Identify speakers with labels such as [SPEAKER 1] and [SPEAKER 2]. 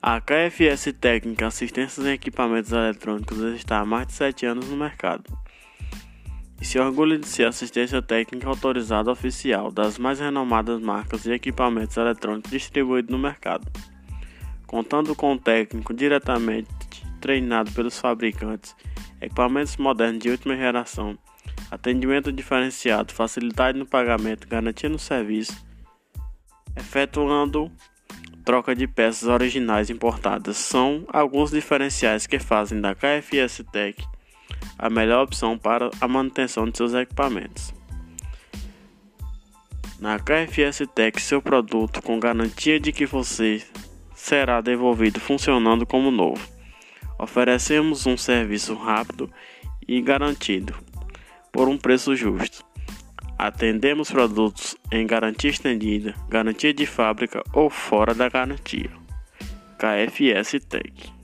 [SPEAKER 1] A KFS Técnica Assistências em Equipamentos Eletrônicos está há mais de 7 anos no mercado e se orgulha de ser assistência técnica autorizada oficial das mais renomadas marcas de equipamentos eletrônicos distribuídos no mercado, contando com um técnico diretamente treinado pelos fabricantes, equipamentos modernos de última geração, atendimento diferenciado, facilidade no pagamento, garantia no serviço, efetuando troca de peças originais importadas são alguns diferenciais que fazem da KFS Tech a melhor opção para a manutenção de seus equipamentos. Na KFS Tech, seu produto com garantia de que você será devolvido funcionando como novo. Oferecemos um serviço rápido e garantido por um preço justo. Atendemos produtos em garantia estendida, garantia de fábrica ou fora da garantia. KFS Tech